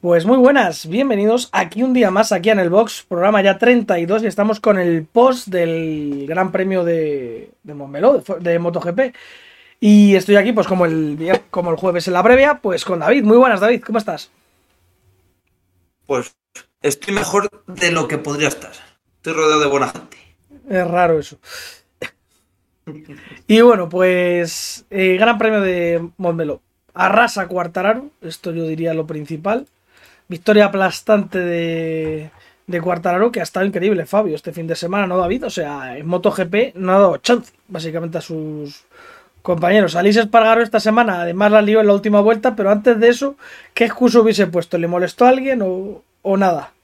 Pues muy buenas, bienvenidos aquí un día más, aquí en el box, programa ya 32 y estamos con el post del Gran Premio de, de Montmeló, de, de MotoGP. Y estoy aquí, pues como el, como el jueves en la previa, pues con David. Muy buenas, David, ¿cómo estás? Pues estoy mejor de lo que podría estar. Estoy rodeado de buena gente. Es raro eso. Y bueno, pues eh, Gran Premio de Montmeló. Arrasa Cuartararo, esto yo diría lo principal. Victoria aplastante de, de que ha estado increíble, Fabio, este fin de semana, ¿no, David? O sea, en MotoGP no ha dado chance, básicamente, a sus compañeros. Alice Espargaro esta semana, además la lió en la última vuelta, pero antes de eso, ¿qué excusa hubiese puesto? ¿Le molestó a alguien o, o nada?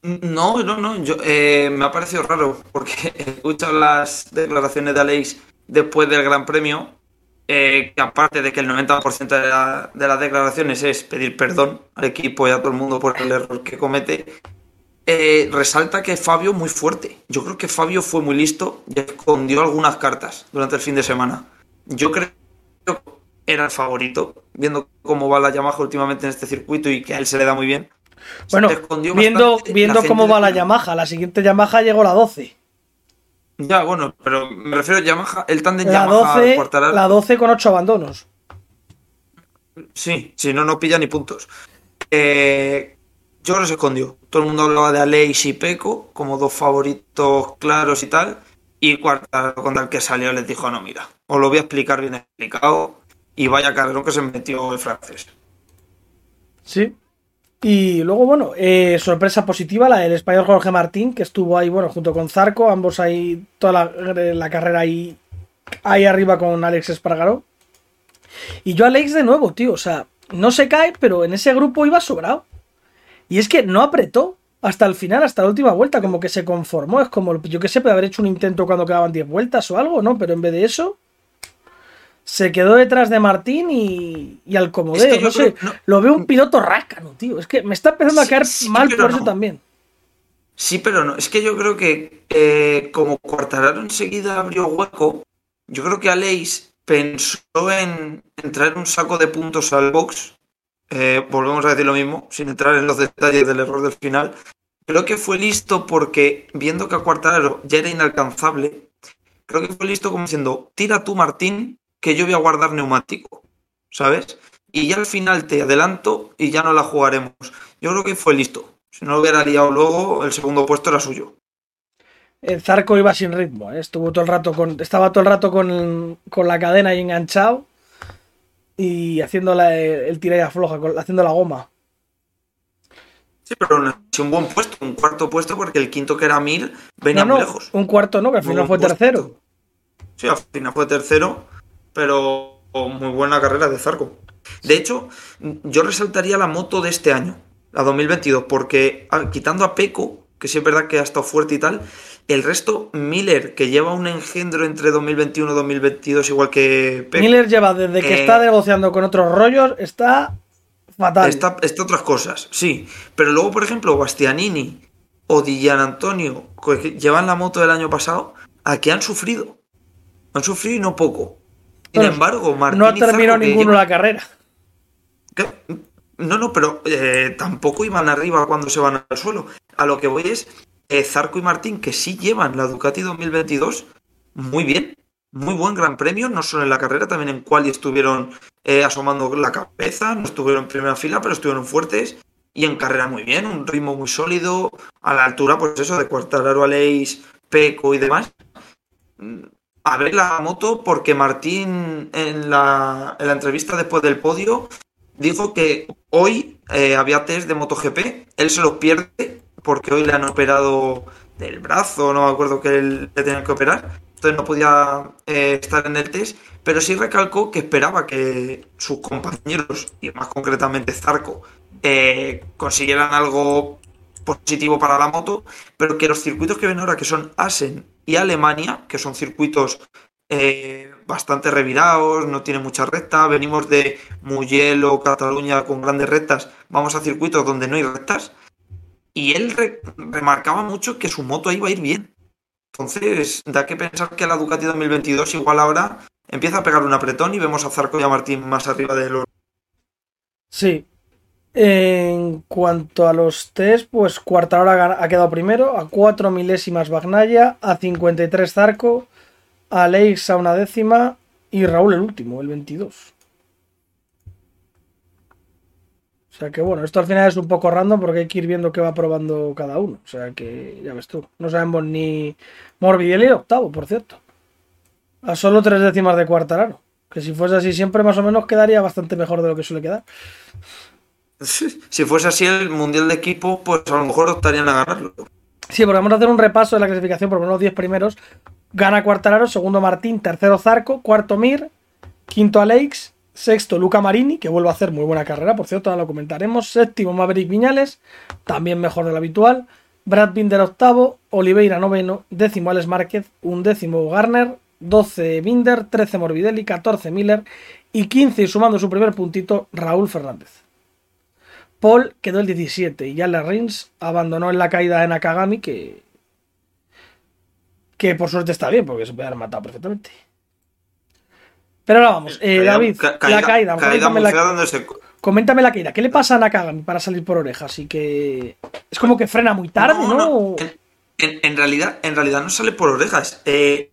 No, no, no. Yo, eh, me ha parecido raro porque he escuchado las declaraciones de Alex después del Gran Premio eh, que aparte de que el 90% de, la, de, las declaraciones es pedir perdón al equipo y a todo el mundo por el error que comete, eh, resalta que Fabio muy fuerte. Yo creo que Fabio fue muy listo y escondió algunas cartas durante el fin de semana. Yo creo que era el favorito, viendo cómo va la Yamaha últimamente en este circuito y que a él se le da muy bien. Bueno, viendo, viendo cómo va la Yamaha, la siguiente Yamaha llegó la 12. Ya, bueno, pero me refiero a Yamaha, el tándem la Yamaha 12, Quartararo. La 12 con 8 abandonos. Sí, si no, no pilla ni puntos. Eh, yo creo que se escondió. Todo el mundo hablaba de Aleix y Peco como dos favoritos claros y tal. Y Quartararo contra el que salió les dijo, no, mira, os lo voy a explicar bien explicado. Y vaya carrerón que se metió el francés. Sí, y luego, bueno, eh, sorpresa positiva, la del español Jorge Martín, que estuvo ahí, bueno, junto con Zarco, ambos ahí, toda la, la carrera ahí, ahí arriba con Alex Espargaró. Y yo Alex de nuevo, tío, o sea, no se cae, pero en ese grupo iba sobrado. Y es que no apretó hasta el final, hasta la última vuelta, como que se conformó. Es como, yo que sé, puede haber hecho un intento cuando quedaban 10 vueltas o algo, ¿no? Pero en vez de eso, se quedó detrás de Martín y, y al comodeo. Es que no sé, no, lo veo un piloto rácano, tío. Es que me está empezando sí, a caer sí, mal por no. eso también. Sí, pero no. Es que yo creo que eh, como Cuartararo enseguida abrió hueco, yo creo que Aleix pensó en, en traer un saco de puntos al box. Eh, volvemos a decir lo mismo, sin entrar en los detalles del error del final. Creo que fue listo porque, viendo que a Cuartararo ya era inalcanzable, creo que fue listo como diciendo, tira tú Martín, que yo voy a guardar neumático, ¿sabes? Y ya al final te adelanto y ya no la jugaremos. Yo creo que fue listo. Si no lo hubiera liado luego, el segundo puesto era suyo. El Zarco iba sin ritmo, ¿eh? estuvo todo el rato con, estaba todo el rato con, con la cadena ahí enganchado y haciendo la, el tiralla floja, haciendo la goma. Sí, pero no es un buen puesto, un cuarto puesto, porque el quinto que era mil venía no, no, muy lejos. Un cuarto no, que al final fue puesto. tercero. Sí, al final fue tercero pero muy buena carrera de Zarco. De hecho, yo resaltaría la moto de este año, la 2022, porque quitando a Peco, que sí es verdad que ha estado fuerte y tal, el resto, Miller, que lleva un engendro entre 2021 y 2022, igual que Peco. Miller lleva desde que eh, está negociando con otros rollos, está fatal. Está, está otras cosas, sí. Pero luego, por ejemplo, Bastianini o Dillan Antonio, que llevan la moto del año pasado, aquí han sufrido. Han sufrido y no poco. Sin Bueno, embargo, Martín no que ninguno la carrera. ¿Qué? No, no, pero eh, tampoco iban arriba cuando se van al suelo. A lo que voy es eh, Zarco y Martín, que sí llevan la Ducati 2022 muy bien. Muy buen gran premio, no solo en la carrera, también en quali estuvieron eh, asomando la cabeza, no estuvieron en primera fila, pero estuvieron fuertes. Y en carrera muy bien, un ritmo muy sólido, a la altura, pues eso, de Cuartararo, Aleix, Peco y demás. A ver la moto, porque Martín en la, en la entrevista después del podio dijo que hoy eh, había test de MotoGP, él se los pierde porque hoy le han operado del brazo, no me acuerdo que él le tenían que operar, entonces no podía eh, estar en el test, pero sí recalcó que esperaba que sus compañeros, y más concretamente Zarco, eh, consiguieran algo positivo para la moto, pero que los circuitos que ven ahora, que son Asen Alemania, que son circuitos eh, bastante revirados, no tiene mucha recta, venimos de Mugello, Cataluña con grandes rectas, vamos a circuitos donde no hay rectas, y él re- remarcaba mucho que su moto iba a ir bien. Entonces, da que pensar que la Ducati 2022 igual ahora empieza a pegar un apretón y vemos a Zarco y a Martín más arriba de los... Sí. En cuanto a los test, pues Cuartararo ha quedado primero, a 4 milésimas Bagnaya, a 53 Zarco, a Leix a una décima y Raúl el último, el 22. O sea que bueno, esto al final es un poco random porque hay que ir viendo qué va probando cada uno. O sea que ya ves tú, no sabemos ni Morbidelli el octavo, por cierto. A solo tres décimas de Cuartararo. Que si fuese así siempre más o menos quedaría bastante mejor de lo que suele quedar. Si fuese así el Mundial de Equipo, pues a lo mejor optarían a ganarlo. Sí, porque vamos a hacer un repaso de la clasificación por lo menos los 10 primeros. Gana Cuartararo, segundo Martín, tercero Zarco, cuarto Mir, quinto Alex, sexto Luca Marini, que vuelve a hacer muy buena carrera, por cierto, ahora lo comentaremos. Séptimo Maverick Viñales, también mejor de lo habitual. Brad Binder octavo, Oliveira noveno, décimo Alex Márquez, undécimo Garner, 12 Binder, 13 Morbidelli, 14 Miller y 15, sumando su primer puntito, Raúl Fernández. Paul quedó el 17 y Yale Rins abandonó en la caída de Nakagami, que, que por suerte está bien, porque se puede haber matado perfectamente. Pero ahora vamos, eh, David, la caída. coméntame, la, coméntame, la, caída. ¿Qué le pasa a Nakagami para salir por orejas? Y que es como que frena muy tarde, ¿no? En, realidad, en realidad no sale por orejas. Eh,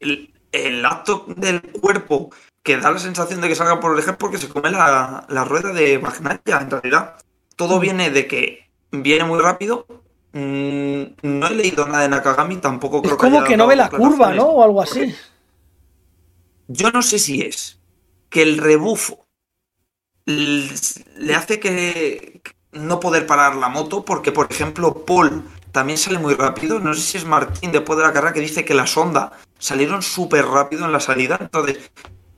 el, acto del cuerpo que da la sensación de que salga por orejas porque se come la, la rueda de Magnaya, en realidad todo viene de que viene muy rápido. Mm, no he leído nada de Nakagami, tampoco creo es como que, no ve la curva, ¿no? O algo así. Yo no sé si es que el rebufo le hace que no poder parar la moto, porque por ejemplo Paul también sale muy rápido. No sé si es Martín después de la carrera que dice que las Honda salieron súper rápido en la salida. Entonces,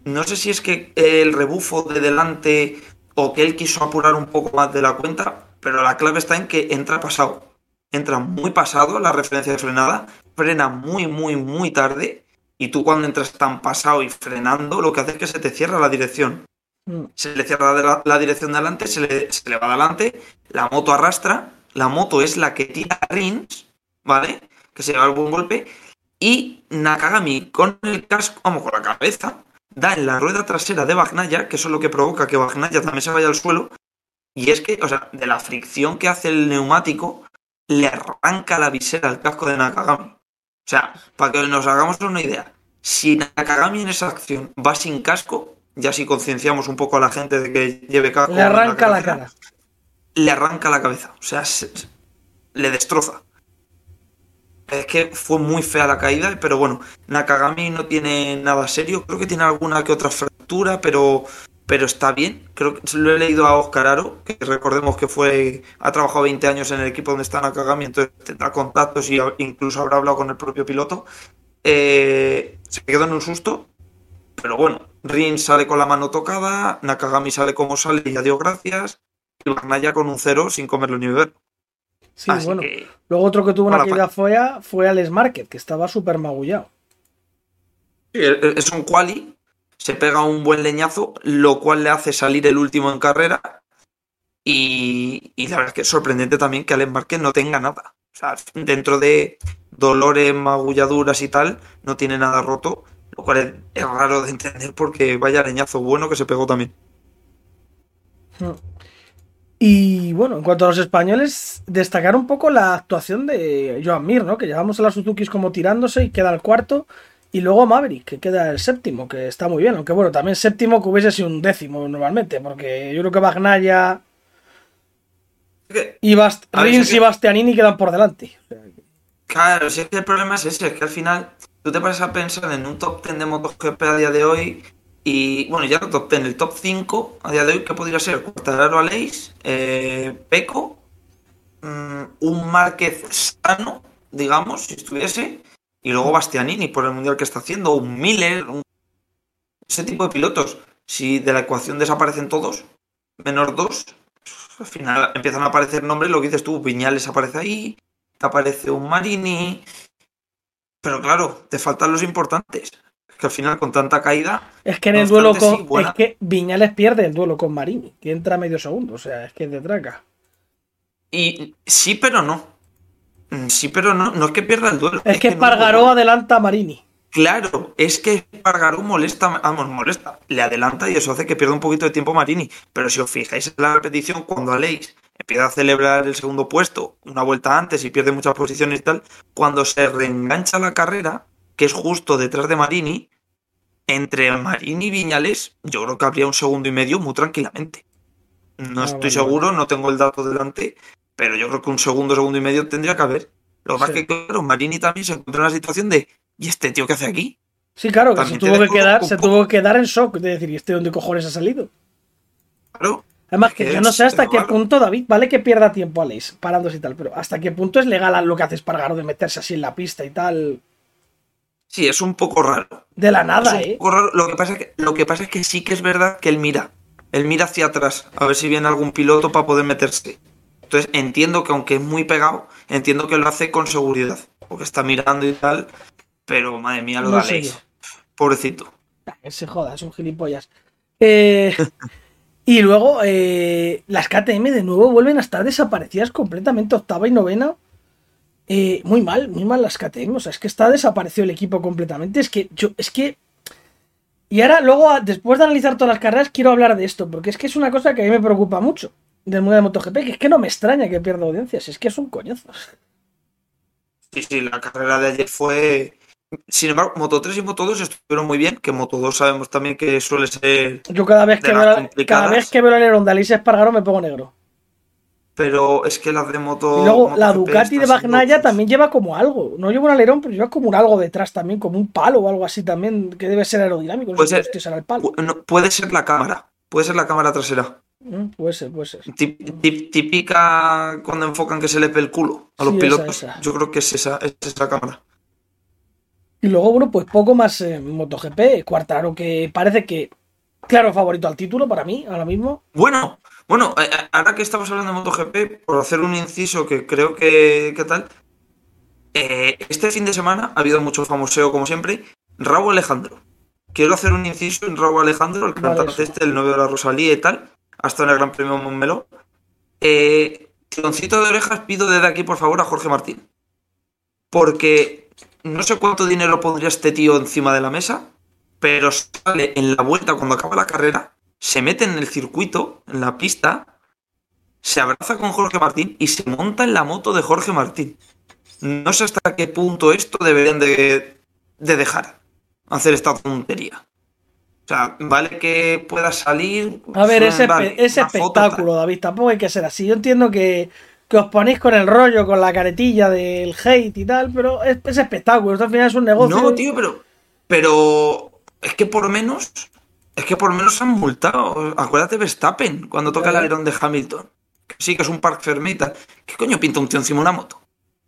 no sé si es que el rebufo de delante o que él quiso apurar un poco más de la cuenta, pero la clave está en que entra pasado. Entra muy pasado la referencia de frenada, frena muy, muy, muy tarde, y tú cuando entras tan pasado y frenando, lo que hace es que se te cierra la dirección. Mm. Se le cierra la, dirección de adelante, se le, se le va adelante, la moto arrastra, la moto es la que tira rins, ¿vale? Que se lleva algún golpe, y Nakagami con el casco, vamos, con la cabeza, da en la rueda trasera de Bagnaya, que eso es lo que provoca que Bagnaya también se vaya al suelo. Y es que, o sea, de la fricción que hace el neumático, le arranca la visera al casco de Nakagami. O sea, para que nos hagamos una idea, si Nakagami en esa acción va sin casco, ya si concienciamos un poco a la gente de que lleve casco. Le arranca la, cara. Le arranca la cabeza. O sea, le destroza. Es que fue muy fea la caída, pero bueno, Nakagami no tiene nada serio. Creo que tiene alguna que otra fractura, pero, pero está bien. Creo que lo he leído a Oscar Aro, que recordemos que fue ha trabajado 20 años en el equipo donde está Nakagami, entonces tendrá contactos y incluso habrá hablado con el propio piloto. Eh, se quedó en un susto, pero bueno, Rin sale con la mano tocada, Nakagami sale como sale y ya dio gracias, y Bagnaya con un cero sin comerlo ni beber. Sí, bueno. Luego otro que tuvo una caída fea fue Alex Market, que estaba súper magullado. Sí, e, e, es un quali, se pega un buen leñazo, lo cual le hace salir el último en carrera. Y, la verdad es que es sorprendente también que Alex Market no tenga nada. O sea, dentro de dolores, magulladuras y tal, no tiene nada roto, lo cual es, raro de entender porque vaya leñazo bueno que se pegó también. Hmm. Y bueno, en cuanto a los españoles, destacar un poco la actuación de Joan Mir, ¿no? Que llevamos a las Suzukis como tirándose y queda el cuarto. Y luego Maverick, que queda el séptimo, que está muy bien. Aunque bueno, también séptimo que hubiese sido un décimo normalmente, porque yo creo que Bagnaya y Bast Rins y Bastianini quedan por delante. Claro, si es que el problema es ese, es que al final tú te pasas a pensar en un top 10 de MotoGP a día de hoy y bueno, ya en el top 5 a día de hoy, que podría ser Quartararo Aleix, eh, Peco, mm, un Márquez sano, digamos, si estuviese, y luego Bastianini por el mundial que está haciendo, un Miller, ese tipo de pilotos. Si de la ecuación desaparecen todos, menos dos, al final empiezan a aparecer nombres, lo que dices tú, Viñales aparece ahí, te aparece un Marini, pero claro, te faltan los importantes que al final con tanta caída. Es que en el duelo con. es que Viñales pierde el duelo con Marini, que entra medio segundo, o sea, es que es de traca. Y sí, pero no. Mm, sí, pero no. No es que pierda el duelo. Es, que, Pargaró adelanta a Marini. Claro, es que Pargaró molesta, vamos, molesta, le adelanta y eso hace que pierda un poquito de tiempo Marini. Pero si os fijáis en la repetición, cuando Aleix empieza a celebrar el segundo puesto una vuelta antes y pierde muchas posiciones y tal, cuando se reengancha la carrera, que es justo detrás de Marini, entre Marini y Viñales, yo creo que habría un segundo y medio muy tranquilamente. No Ah, estoy seguro, no tengo el dato delante, pero yo creo que un segundo, segundo y medio tendría que haber. Lo que pasa Sí. es que, claro, Marini también se encuentra en una situación de, ¿y este tío qué hace aquí? Sí, claro, que se tuvo que quedar, se tuvo que quedar en shock de decir, ¿y este dónde cojones ha salido? Claro, Además, que Es yo no sé hasta qué punto, David, vale que pierda tiempo a Leis parándose y tal, pero hasta qué punto es legal lo que hace Espargaro de meterse así en la pista y tal. Sí, es un poco raro. De la Es nada, un ¿eh? poco raro. Lo que, pasa es que, lo que pasa es que sí que es verdad que él mira. Él mira hacia atrás a ver si viene algún piloto para poder meterse. Entonces entiendo que aunque es muy pegado, entiendo que lo hace con seguridad. Porque está mirando y tal. Pero madre mía, lo No yo. Pobrecito. Que se joda, es un gilipollas. Eh, y luego, eh, las KTM de nuevo vuelven a estar desaparecidas completamente, octava y novena. Eh, muy mal, muy mal las KTM. O sea, es que está desaparecido el equipo completamente. Es que yo, es que. Y ahora, luego, después de analizar todas las carreras, quiero hablar de esto, porque es que es una cosa que a mí me preocupa mucho del mundo de MotoGP, que es que no me extraña que pierda audiencias, es que es un coñazo. Sí, sí, la carrera de ayer fue. Sin embargo, Moto 3 y Moto 2 estuvieron muy bien. Que Moto 2 sabemos también que suele ser. Yo cada vez que, veo, cada vez que veo el alerón de Alicia Espargaro me pongo negro. Pero es que las de Moto. Y luego la Ducati de Bagnaia también lleva como algo. No lleva un alerón, pero lleva como un algo detrás también, como un palo o algo así también, que debe ser aerodinámico. No Puede sé ser. el palo. No, puede ser la cámara. Puede ser la cámara trasera. Mm, Puede ser, puede ser. Tip- tip- típica cuando enfocan que se le ve el culo a los Sí, esa, pilotos. esa. Yo creo que es esa, es esa cámara. Y luego, bueno, pues poco más en MotoGP. Cuartaro, que parece que, claro, favorito al título para mí, ahora mismo. Bueno, bueno, eh, eh, ahora que estamos hablando de MotoGP, por hacer un inciso que creo que, ¿qué tal? Eh, este fin de semana ha habido mucho famoseo, como siempre. Raúl Alejandro. Quiero hacer un inciso en Raúl Alejandro, el Vale, cantante eso. este, el novio de la Rosalía y tal. Hasta en el Gran Premio Montmeló. Eh, tironcito de orejas pido desde aquí, por favor, a Jorge Martín. Porque no sé cuánto dinero pondría este tío encima de la mesa, pero sale en la vuelta cuando acaba la carrera, se mete en el circuito, en la pista, se abraza con Jorge Martín y se monta en la moto de Jorge Martín. No sé hasta qué punto esto deberían de, de dejar hacer esta tontería. O sea, vale que pueda salir. A ver, pues, ese, vale, ese foto, espectáculo, David, tampoco hay que ser así. Yo entiendo que, que os ponéis con el rollo, con la caretilla del hate y tal, pero es, es espectáculo. Esto al final es un negocio. No, tío, pero. Pero. Es que por menos. Es que por lo menos han multado. Acuérdate Verstappen cuando toca el alerón de Hamilton. Que sí, que es un park fermita. ¿Qué coño pinta un tío encima de una moto?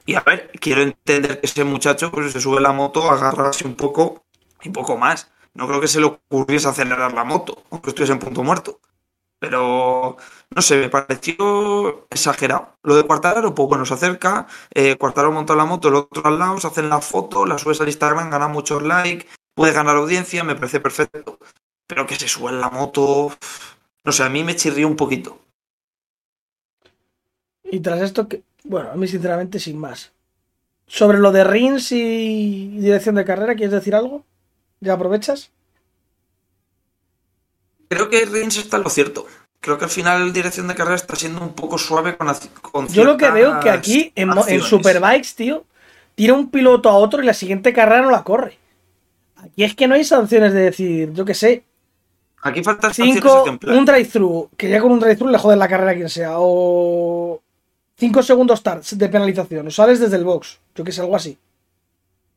Y a ver, quiero entender que ese muchacho pues, se sube a la moto, agarra así un poco y poco más. No creo que se le ocurriese acelerar la moto, aunque estuviese en punto muerto. Pero, no sé, me pareció exagerado. Lo de Cuartararo, pues bueno, se acerca, eh, Cuartararo monta la moto, el otro al lado, se hacen la foto, la subes al Instagram, gana muchos likes, puede ganar audiencia, me parece perfecto. Pero que se suba en la moto, no sé, a mí me chirrió un poquito. Y tras esto, que, bueno, a mí sinceramente sin más. Sobre lo de Rins y dirección de carrera, ¿quieres decir algo? ¿Ya aprovechas? Creo que Rins está en lo cierto. Creo que al final dirección de carrera está siendo un poco suave con, con Yo lo que veo que aquí en, en. Superbikes, tío, tira un piloto a otro y la siguiente carrera no la corre. Aquí es que no hay sanciones de decir, yo qué sé, Aquí faltan sanciones cinco, ejemplares. un drive-thru, que ya con un drive-thru le joden la carrera a quien sea, o 5 segundos start de penalización, o sales desde el box, yo que sé, algo así.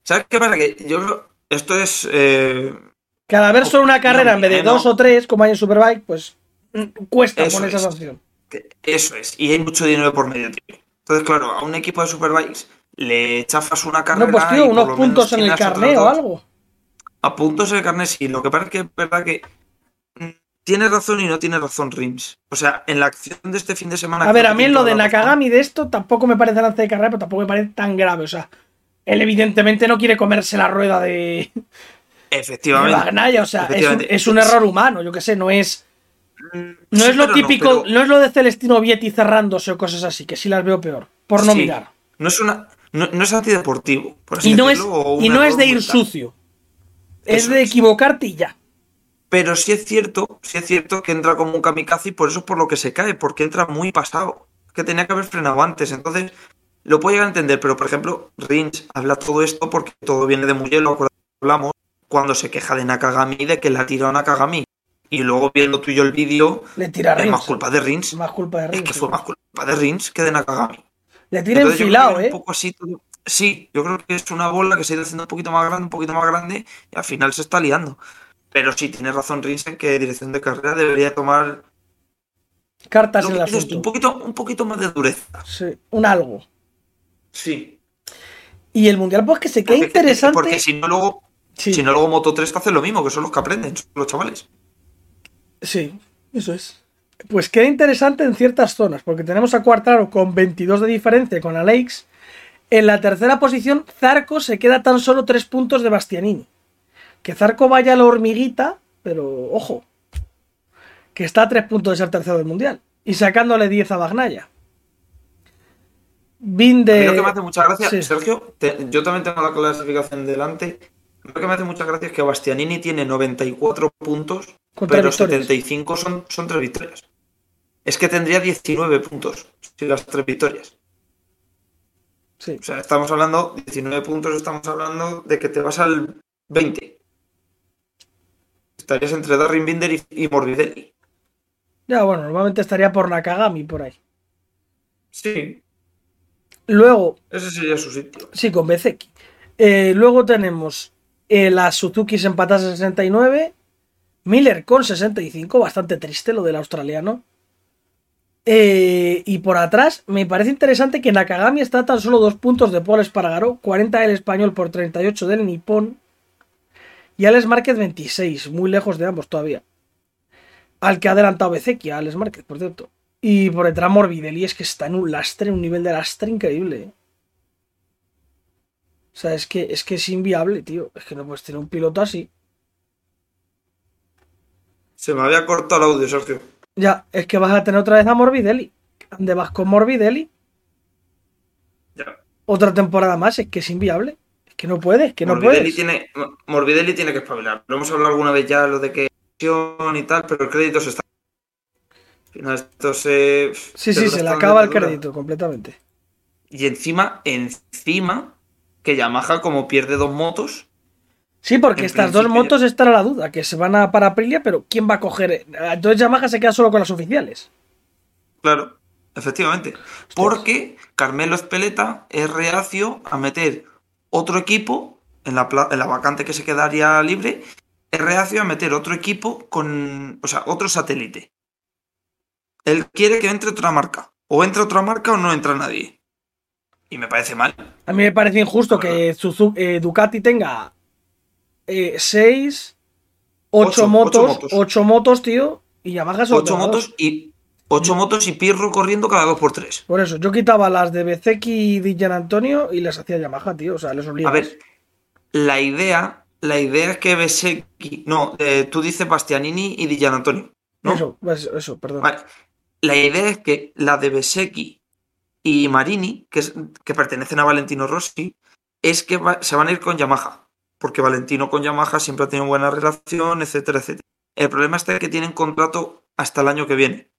¿Sabes qué pasa? Que yo esto es eh, Que al haber solo una carrera en vez de no. dos o tres, como hay en Superbike, pues mm, cuesta Eso poner esa es. sanción. eso es. Y hay mucho dinero por medio, tío. Entonces, claro, a un equipo de Superbikes le chafas una carrera. No, pues tío, unos puntos en el carneo o algo. A puntos en el carnet sí. Lo que pasa es que es verdad que tiene razón y no tiene razón Rims. O sea, en la acción de este fin de semana. A ver, a mí lo de razón. Nakagami de esto tampoco me parece lance de carrera, pero tampoco me parece tan grave. O sea, él evidentemente no quiere comerse la rueda de, de Efectivamente. Bagnaia. O sea, es un, Efectivamente. es un error humano, yo que sé, no es. Mm, No sí, es lo típico, no, pero es lo de Celestino Vietti cerrándose o cosas así, que sí las veo peor, por no sí. mirar. No es una. No, no es antideportivo. por así Y no es, decirlo, y no es de ir brutal. sucio. Es Eso de equivocarte y ya. Pero sí es cierto, sí es cierto que entra como un kamikaze y por eso es por lo que se cae, porque entra muy pasado. que tenía que haber frenado antes. Entonces, lo puedo llegar a entender, pero por ejemplo, Rins habla todo esto porque todo viene de Mugello, hablamos, cuando se queja de Nakagami de que la tiró a Nakagami. Y luego viendo tú y yo el vídeo, Le tira a es más culpa de Rins. Más culpa de Es Rins. que sí. fue más culpa de Rins que de Nakagami. Le tira Entonces, enfilado, ¿eh? un poco así todo- Sí, yo creo que es una bola que se ha ido haciendo un poquito más grande, un poquito más grande, y al final se está liando. Pero sí, tiene razón Rins en que dirección de carrera debería tomar Cartas en el un asunto. poquito, un poquito más de dureza. Sí, un algo. Sí. Y el mundial, pues que se queda Porque- interesante. Porque si no luego, Sí, si no luego Moto 3 te hace lo mismo, que son los que aprenden, son los chavales. sí, eso es. Pues queda interesante en ciertas zonas, porque tenemos a Cuartaro con 22 de diferencia con Alex. En la tercera posición, Zarco se queda tan solo 3 puntos de Bastianini. Que Zarco vaya a la hormiguita, pero ojo, que está a 3 puntos de ser tercero del mundial. Y sacándole 10 a Bagnaya. Bin A mí de. lo que me hace mucha gracia, sí. Sergio, te- yo también tengo la clasificación delante. Lo que me hace mucha gracia es que Bastianini tiene 94 puntos, tres pero victorias. 75 son, son tres victorias. Es que tendría 19 puntos si las tres victorias. Sí. O sea, estamos hablando, 19 puntos, estamos hablando de que te vas al 20. Estarías entre Darren Binder y, y Morbidelli. Ya, bueno, normalmente estaría por Nakagami por ahí. Sí, Luego, ese sería su sitio. sí, con Bezeki. Eh, luego tenemos eh, las Suzuki empatadas a 69. Miller con 65, bastante triste lo del australiano. Eh, y por atrás, me parece interesante que Nakagami está a tan solo dos puntos de Paul Espargaró, 40 del español por 38 del nipón. Y Alex Márquez 26, muy lejos de ambos todavía. Al que ha adelantado Bezeki, a Alex Márquez, por cierto. Y por detrás Morbidelli es que está en un lastre, en un nivel de lastre increíble. ¿eh? O sea, es que, es que es inviable, tío. Es que no puedes tener un piloto así. Se me había cortado el audio, Sergio. Ya, es que vas a tener otra vez a Morbidelli. ¿Dónde vas con Morbidelli? Ya. Otra temporada más, es que es inviable. Que no puedes, que no Morbidelli puedes. tiene, Morbidelli tiene que espabilar. Lo hemos hablado alguna vez ya, lo de que y tal, pero el crédito se está. Esto se. Sí, sí, se le acaba el crédito completamente. Y encima, encima, que Yamaha, como pierde dos motos, Sí, porque estas dos motos están a la duda, que se van a para Aprilia, pero ¿quién va a coger? Entonces Yamaha se queda solo con las oficiales. claro, efectivamente. Porque Carmelo Espeleta es reacio a meter otro equipo en la, en la vacante que se quedaría libre, es reacio a meter otro equipo con, o sea, otro satélite. Él quiere que entre otra marca. O entra otra marca o no entra nadie. Y me parece mal. A mí me parece injusto que Suzu- eh, Ducati tenga 6, 8 Ocho, motos, ocho motos. 8 motos, tío, y Yamaha solo Ocho tenga dos. motos y ocho motos y Pirro corriendo cada dos por tres. Por eso, yo quitaba las de Bezeki y de Gian Antonio y las hacía Yamaha, tío. O sea, les obliga. A ver, la idea, la idea es que Besecchi, no, eh, tú dices Bastianini y Di Gian Antonio, ¿no? Eso, eso, eso, perdón. Vale. La idea es que la de Besecchi y Marini, que, es- que pertenecen a Valentino Rossi, es que va- se van a ir con Yamaha. Porque Valentino con Yamaha siempre ha tenido buena relación, etcétera, etcétera. El problema está que tienen contrato hasta el año que viene.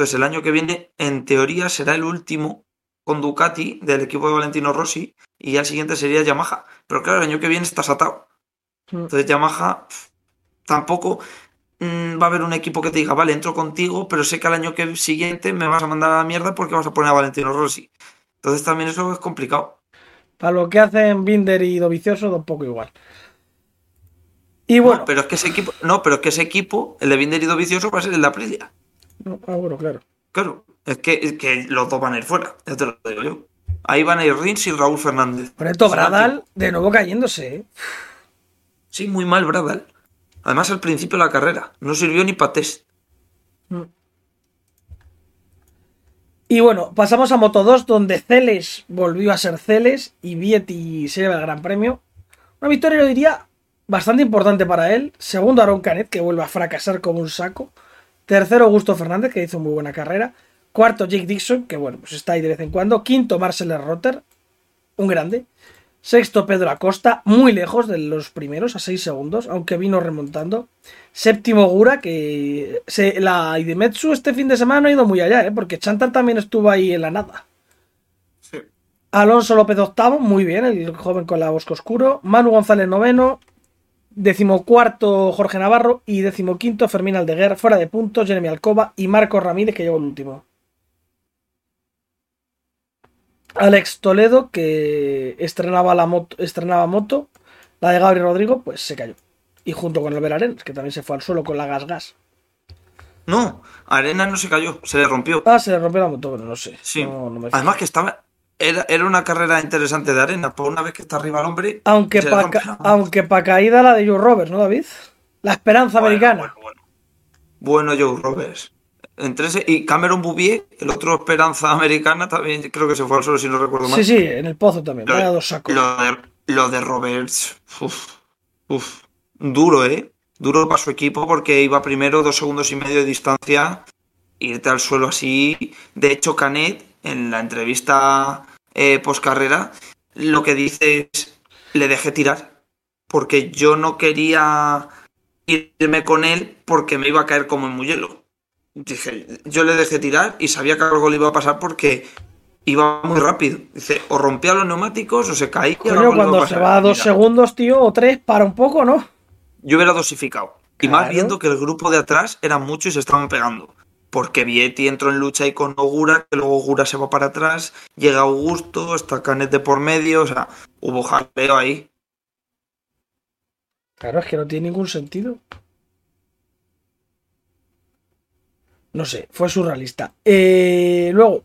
Entonces, el año que viene, en teoría, será el último con Ducati del equipo de Valentino Rossi y ya el siguiente sería Yamaha. Pero claro, el año que viene estás atado. Mm. Entonces, Yamaha tampoco mm, va a haber un equipo que te diga, vale, entro contigo, pero sé que al año que siguiente me vas a mandar a la mierda porque vas a poner a Valentino Rossi. Entonces, también eso es complicado. Para lo que hacen Binder y Dovicioso, da un poco igual. Y bueno, No, pero es que ese equipo, no, pero es que ese equipo, el de Binder y Dovicioso, va a ser el de Aprilia. No, ah, bueno, claro. Claro, es que, es que los dos van a ir fuera, ya te lo digo yo. Ahí van a ir Rins y Raúl Fernández. Por esto, Bradal de nuevo cayéndose, ¿eh? Sí, muy mal Bradal. Además, al principio de la carrera, no sirvió ni para test. Mm. Y bueno, pasamos a Moto 2, donde Celes volvió a ser Celes y Vietti se lleva el Gran Premio. Una victoria, yo diría, bastante importante para él. Segundo, Aaron Canet, que vuelve a fracasar como un saco. Tercero, Augusto Fernández, que hizo muy buena carrera. Cuarto, Jake Dixon, que bueno, pues está ahí de vez en cuando. Quinto, Marcel Rotter, un grande. Sexto, Pedro Acosta, muy lejos de los primeros, a 6 segundos, aunque vino remontando. Séptimo, Gura, que se, la Idemetsu este fin de semana no ha ido muy allá, ¿eh? porque Chantar también estuvo ahí en la nada. Sí. Alonso López octavo, muy bien, el joven con la bosque oscuro. Manu González noveno. Decimocuarto Jorge Navarro y decimoquinto Fermín Aldeguer, fuera de puntos, Jeremy Alcoba y Marco Ramírez que llegó el último. Alex Toledo, que estrenaba, la moto, estrenaba moto, la de Gabriel Rodrigo, pues se cayó. Y junto con Albert Arenas, que también se fue al suelo con la gas gas. No, Arena no se cayó, se le rompió. Ah, se le rompió la moto, bueno, no sé. Sí. No- no me Además que estaba. Era, era una carrera interesante de arena. Por una vez que está arriba el hombre. Aunque para aunque pa caída la de Joe Roberts, ¿no, David? La esperanza Bueno, americana. Bueno, bueno. Bueno, Joe Roberts. Entre ese y Cameron Bouvier, el otro esperanza americana, también creo que se fue al suelo si no recuerdo mal. Sí, sí, en el pozo también. Lo, Vaya dos sacos. lo de, lo de Roberts. Uf, uf. Duro, ¿eh? Duro para su equipo porque iba primero dos segundos y medio de distancia. Irte al suelo así. De hecho, Canet, en la entrevista eh, post carrera, lo que dice es: le dejé tirar. Porque yo no quería irme con él porque me iba a caer como en Mugello. Dije, yo le dejé tirar y sabía que algo le iba a pasar porque iba muy rápido. Dice, o rompía los neumáticos o se caía. Coño, cuando se va a dos Mira, segundos, tío, o tres, para un poco, ¿no? Yo hubiera dosificado. Y más viendo que el grupo de atrás era mucho y se estaban pegando. Porque Vietti entró en lucha ahí con Ogura, que luego Ogura se va para atrás, llega Augusto, está Canet de por medio, o sea, hubo jaleo ahí. Claro, es que no tiene ningún sentido. No sé, fue surrealista. Eh, luego,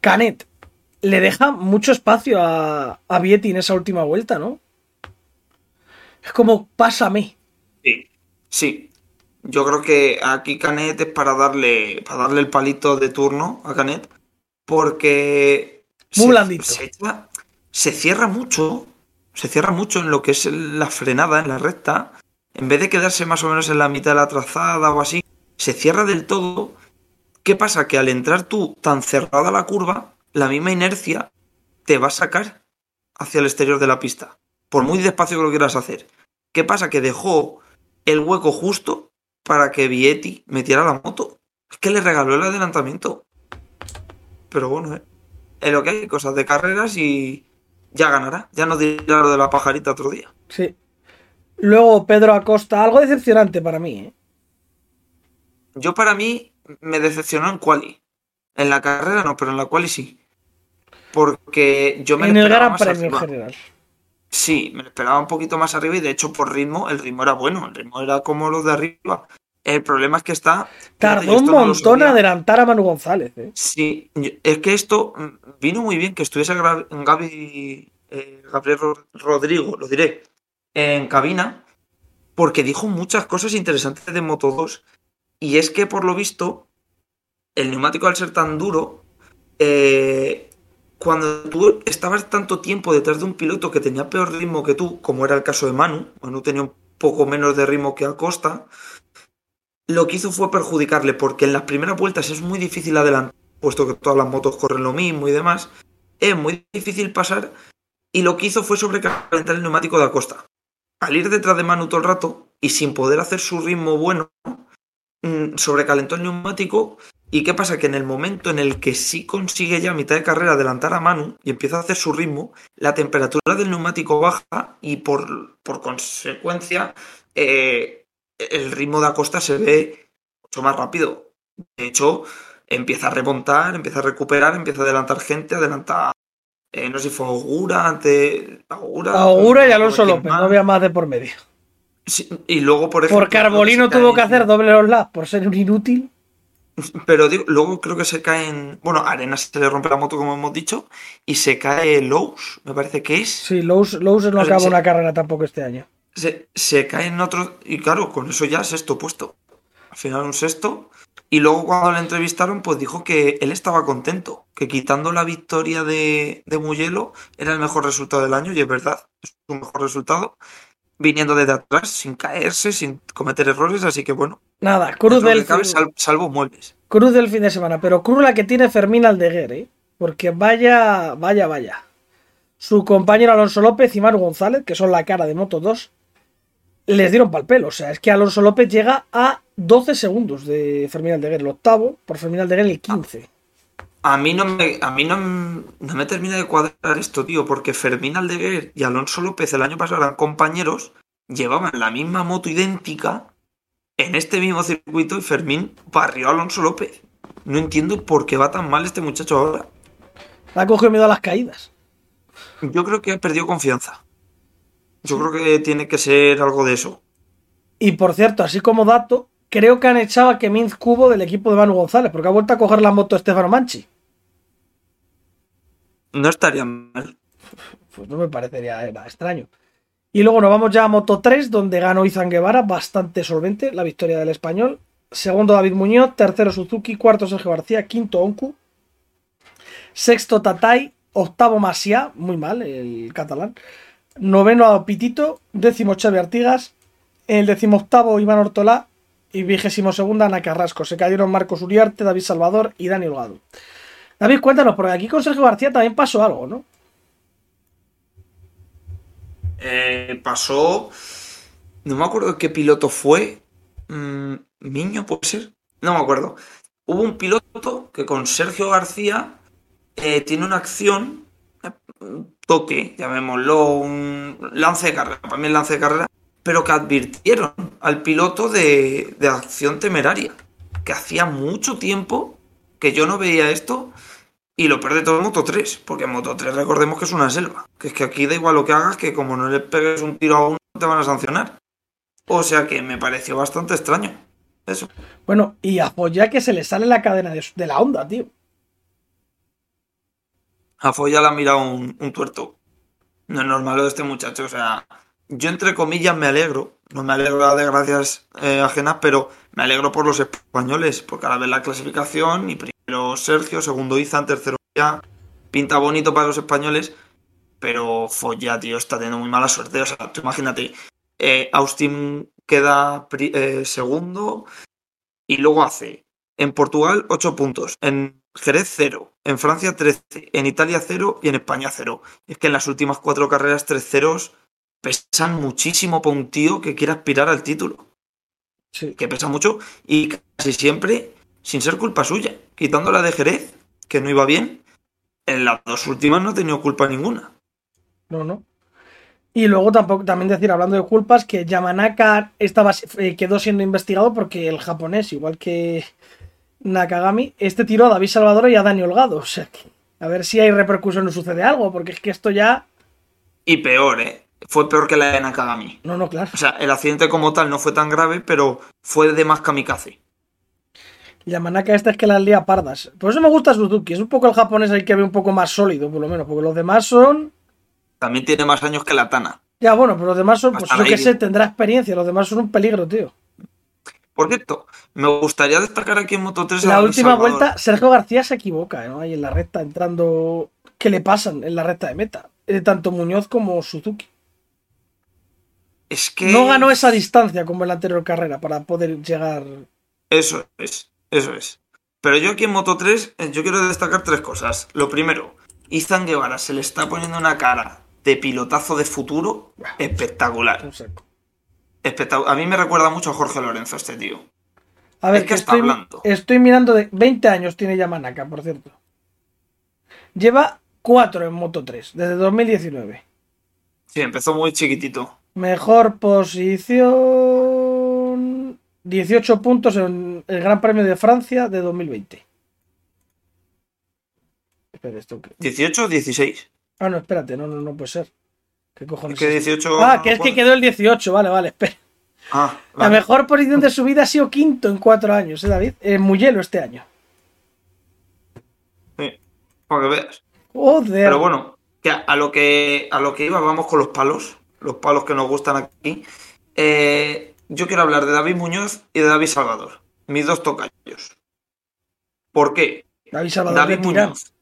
Canet le deja mucho espacio a, a Vietti en esa última vuelta, ¿no? Es como, pásame. Sí, sí. Yo creo que aquí Canet es para darle, para darle el palito de turno a Canet, porque Muy se, blandito. se echa- se cierra mucho, se cierra mucho en lo que es la frenada, en la recta, en vez de quedarse más o menos en la mitad de la trazada o así, se cierra del todo. ¿Qué pasa? Que al entrar tú tan cerrada la curva, la misma inercia te va a sacar hacia el exterior de la pista, por muy despacio que lo quieras hacer. ¿Qué pasa? Que dejó el hueco justo para que Vietti metiera la moto. Es que le regaló el adelantamiento. Pero bueno, ¿eh? en lo que hay cosas de carreras y ya ganará. Ya no dirá lo de la pajarita otro día. Sí. Luego Pedro Acosta, algo decepcionante para mí, ¿eh? Yo para mí me decepcionó en quali. En la carrera no, pero en la quali sí. Porque yo me En el Gran Premio en general. Sí, me lo esperaba un poquito más arriba y de hecho por ritmo, el ritmo era bueno, el ritmo era como los de arriba. El problema es que está... Tardó un esto no montón en adelantar a Manu González, ¿eh? Sí, es que esto mm, vino muy bien que estuviese Gaby, eh, Gabriel Ro- Rodrigo, lo diré, en cabina, porque dijo muchas cosas interesantes de Moto 2. Y es que por lo visto, el neumático al ser tan duro, eh, cuando tú estabas tanto tiempo detrás de un piloto que tenía peor ritmo que tú, como era el caso de Manu, Manu tenía un poco menos de ritmo que Acosta, lo que hizo fue perjudicarle, porque en las primeras vueltas es muy difícil adelantar, puesto que todas las motos corren lo mismo y demás, es muy difícil pasar, y lo que hizo fue sobrecalentar el neumático de Acosta. Al ir detrás de Manu todo el rato, y sin poder hacer su ritmo bueno, mm, sobrecalentó el neumático, ¿y qué pasa? Que en el momento en el que sí consigue ya a mitad de carrera adelantar a Manu y empieza a hacer su ritmo, la temperatura del neumático baja y por, por consecuencia eh, el ritmo de Acosta se ve mucho más rápido. De hecho, empieza a remontar, empieza a recuperar, empieza a adelantar gente, adelanta, eh, no sé si fue Augura, ante Augura. Augura y Alonso López, no había más de por medio. Sí, y luego, por ejemplo. Porque Arbolino tuvo que hacer doble los laps por ser un inútil. Pero digo, luego creo que se cae en. Bueno, Arenas se le rompe la moto, como hemos dicho, y se cae Lowe's, me parece que es. Sí, Lowe's, Lowe's no acaba sí. una carrera tampoco este año. Se, se cae en otro. Y claro, con eso ya sexto puesto. Al final un sexto. Y luego cuando le entrevistaron, pues dijo que él estaba contento. Que quitando la victoria de, de Mugello era el mejor resultado del año. Y es verdad, es su mejor resultado. Viniendo desde atrás, sin caerse, sin cometer errores. Así que bueno, Nada, cruz del, cabe, salvo muebles. cruz del fin de semana. Pero cruz la que tiene Fermín Aldeguer, ¿eh? Porque vaya, vaya, vaya. su compañero Alonso López y Manu González, que son la cara de Moto 2, les dieron pal pelo. O sea, es que Alonso López llega a 12 segundos de Fermín Aldeguer, el octavo, por Fermín Aldeguer el 15. A mí no me, a mí no, no me termina de cuadrar esto, tío, porque Fermín Aldeguer y Alonso López el año pasado eran compañeros, llevaban la misma moto idéntica en este mismo circuito y Fermín barrió a Alonso López. No entiendo por qué va tan mal este muchacho ahora. Ha cogido miedo a las caídas. Yo creo que ha perdido confianza. Yo creo que tiene que ser algo de eso. Y por cierto, así como dato, creo que han echado a Keminz Cubo del equipo de Manu González, porque ha vuelto a coger la moto Estefano Manchi. No estaría mal. Pues no me parecería nada extraño. Y luego nos vamos ya a Moto 3, donde ganó Izan Guevara, bastante solvente, la victoria del español. Segundo David Muñoz, tercero Suzuki, cuarto Sergio García, quinto Onku, sexto Tatay, octavo Masia, muy mal el catalán, noveno Pitito, décimo Xavi Artigas, el decimoctavo Iván Ortolá y vigésimo segunda Ana Carrasco. Se cayeron Marcos Uriarte, David Salvador y Dani Holgado. David, cuéntanos, porque aquí con Sergio García también pasó algo, ¿no? Eh, pasó. No me acuerdo qué piloto fue. Mm, Miño, puede ser. No me acuerdo. Hubo un piloto que con Sergio García eh, tiene una acción, un toque, llamémoslo, un lance de carrera, para mí el lance de carrera, pero que advirtieron al piloto de, de acción temeraria. Que hacía mucho tiempo que yo no veía esto y lo pierde todo en Moto 3, porque en Moto 3 recordemos que es una selva. Que es que aquí da igual lo que hagas, que como no le pegues un tiro a uno, te van a sancionar. O sea que me pareció bastante extraño. Eso. Bueno, y apoya que se le sale la cadena de, de la onda, tío. A Foya le ha mirado un, un, tuerto. No es normal lo de este muchacho. O sea, yo entre comillas me alegro. No me alegro de gracias eh, ajenas, pero me alegro por los españoles. Porque ahora ver la clasificación y primero Sergio, segundo Izan, tercero ya. Pinta bonito para los españoles. Pero Foya, tío, está teniendo muy mala suerte. O sea, imagínate. Eh, Austin queda eh, segundo y luego hace en Portugal 8 puntos, en Jerez 0, en Francia 13, en Italia 0 y en España 0. Es que en las últimas cuatro carreras 3 ceros pesan muchísimo para un tío que quiere aspirar al título. Sí. Que pesa mucho y casi siempre sin ser culpa suya. Quitando la de Jerez, que no iba bien, en las dos últimas no ha tenido culpa ninguna. No, no. Y luego tampoco, también decir, hablando de culpas, que Yamanaka estaba, eh, quedó siendo investigado porque el japonés, igual que Nakagami, este tiró a David Salvador y a Dani Holgado. O sea, que, a ver si hay repercusión o sucede algo, porque es que esto ya... Y peor, ¿eh? Fue peor que la de Nakagami. No, no, claro. O sea, el accidente como tal no fue tan grave, pero fue de más kamikaze. Yamanaka esta es que las lía pardas. Por eso me gusta Suzuki. Es un poco el japonés ahí que ve un poco más sólido, por lo menos, porque los demás son... También tiene más años que la Tana. Ya, bueno, pero los demás son, pues yo que sé, tendrá experiencia. Los demás son un peligro, tío. Por cierto, me gustaría destacar aquí en Moto 3. La última Salvador. vuelta, Sergio García se equivoca, ¿no? Ahí en la recta, entrando. ¿Qué le pasan en la recta de meta? Eh, tanto Muñoz como Suzuki. Es que. No ganó esa distancia como en la anterior carrera para poder llegar. Eso es, eso es. Pero yo aquí en Moto 3, yo quiero destacar tres cosas. Lo primero, Izan Guevara se le está poniendo una cara de pilotazo de futuro espectacular. A mí me recuerda mucho a Jorge Lorenzo este tío. A ver, es que, que está estoy, hablando. estoy mirando de 20 años tiene Yamanaka, por cierto. Lleva 4 en Moto 3, desde 2019. Sí, empezó muy chiquitito. Mejor posición 18 puntos en el Gran Premio de Francia de 2020. Espera, esto que... 18 o 16. Ah, no, espérate, no, no, no puede ser. ¿Qué cojones? Es que es? 18. Ah, que es que quedó el 18, vale, vale, espera. Ah, La mejor posición de su vida ha sido quinto en cuatro años, ¿eh, David? En Muyelo este año. Sí, para que veas. Joder. Pero bueno, que a, a lo que a lo que iba, vamos con los palos. Los palos que nos gustan aquí. Eh, yo quiero hablar de David Muñoz y de David Salvador. Mis dos tocayos. ¿Por qué? David Salvador David. Muñoz.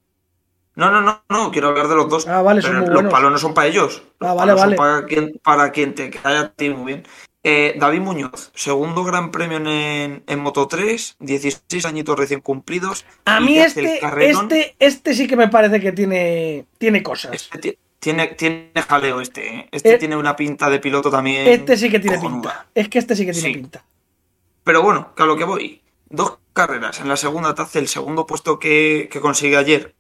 No, no, no, no, quiero hablar de los dos. Ah, vale, son pero muy los palos no son para ellos. Los Ah, vale, palos vale. son para quien, para quien te cae a ti muy bien. Eh, David Muñoz, segundo gran premio en, en Moto 3, 16 añitos recién cumplidos. A mí este, este, este sí que me parece que tiene, tiene cosas. Este, Tiene, tiene jaleo este, ¿eh? Este Eh, tiene una pinta de piloto también. Este sí que tiene cojonuda. pinta. Es que este sí que tiene Sí. pinta. Pero bueno, que a lo que voy. Dos carreras. En la segunda te hace el segundo puesto que, que consigue ayer.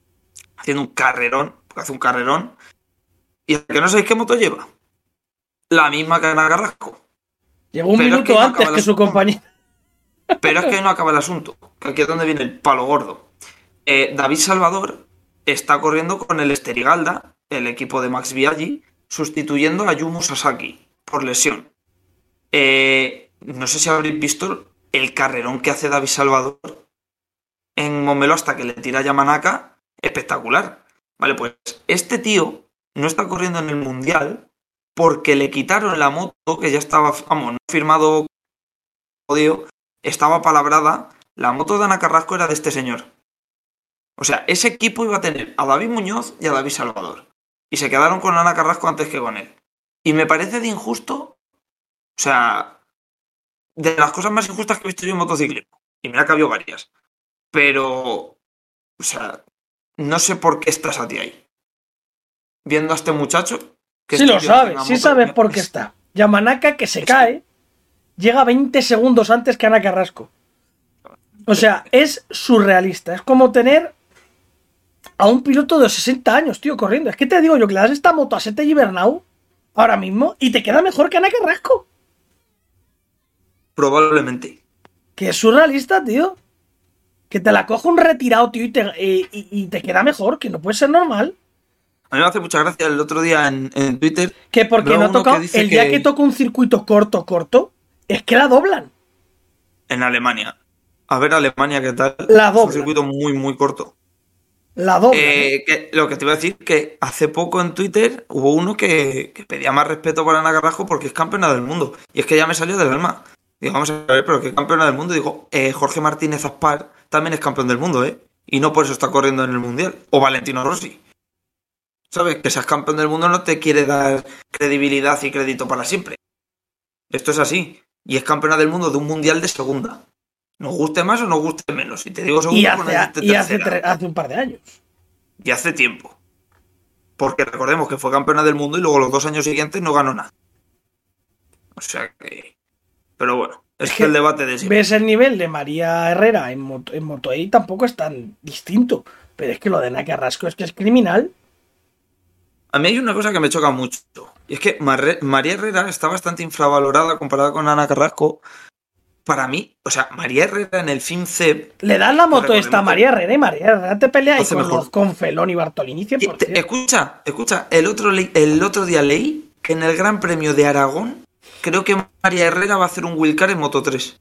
Haciendo un carrerón. Hace un carrerón. Y que no sabéis qué moto lleva. La misma que Ana Carrasco. Llegó un Pero es minuto que no antes acaba que su compañero. Pero es que no acaba el asunto. Que aquí es donde viene el palo gordo. Eh, David Salvador está corriendo con el Esterigalda, el equipo de Max Biaggi, sustituyendo a Yumu Sasaki por lesión. Eh, no sé si habréis visto el carrerón que hace David Salvador en Momelo hasta que le tira a Yamanaka. Espectacular. Vale, pues este tío no está corriendo en el Mundial porque le quitaron la moto que ya estaba, no firmado jodido, estaba palabrada, la moto de Ana Carrasco era de este señor. O sea, ese equipo iba a tener a David Muñoz y a David Salvador. Y se quedaron con Ana Carrasco antes que con él. Y me parece de injusto, o sea, de las cosas más injustas que he visto yo en motociclismo. Y mira que ha habido varias. Pero, o sea, no sé por qué estás a ti ahí. Viendo a este muchacho. que Sí lo sabes, sí sabes por qué es- está. Yamanaka que se cae, llega 20 segundos antes que Ana Carrasco. O sea, es surrealista. Es como tener a un piloto de 60 años, tío, corriendo. Es que te digo yo que le das esta moto a Sete Gibernau ahora mismo y te queda mejor que Ana Carrasco. Probablemente. Que es surrealista, tío. Que te la coge un retirado, tío, y te, eh, y- y te queda mejor, que no puede ser normal. A mí me hace mucha gracia el otro día en, en Twitter. Que porque no que dice El día que- toca un circuito corto, corto, es que la doblan. en Alemania. A ver Alemania qué tal. La Es dobla. un circuito muy, muy corto. La doblan. Eh, que, lo que te iba a decir que hace poco en Twitter hubo uno que, que pedía más respeto por Ana Carrasco porque es campeona del mundo. Y es que ya me salió del alma. Digo, vamos a ver, pero ¿qué campeona del mundo? Digo, eh, Jorge Martínez Aspar también es campeón del mundo, ¿eh? Y no por eso está corriendo en el Mundial. O Valentino Rossi. ¿Sabes? Que seas campeón del mundo no te quiere dar credibilidad y crédito para siempre. Esto es así. Y es campeona del mundo de un Mundial de segunda. Nos guste más o nos guste menos. Y te digo y pues hace, y un par de años. Y hace tiempo. Porque recordemos que fue campeona del mundo y luego los dos años siguientes no ganó nada. O sea que. Pero bueno, es, Es que el debate de siempre. Ves el nivel de María Herrera en, moto, en Moto E y tampoco es tan distinto. Pero es que lo de Ana Carrasco es que es criminal. A mí hay una cosa que me choca mucho. Y es que María Herrera está bastante infravalorada comparada con Ana Carrasco. Para mí, o sea, María Herrera en el FinCEP. Le das la moto esta a María Herrera y María Herrera te pelea con, los, con Felón y Bartolini 100%. Te- escucha, escucha, el otro, el otro día leí que en el Gran Premio de Aragón creo que María Herrera va a hacer un Wilcar en Moto 3.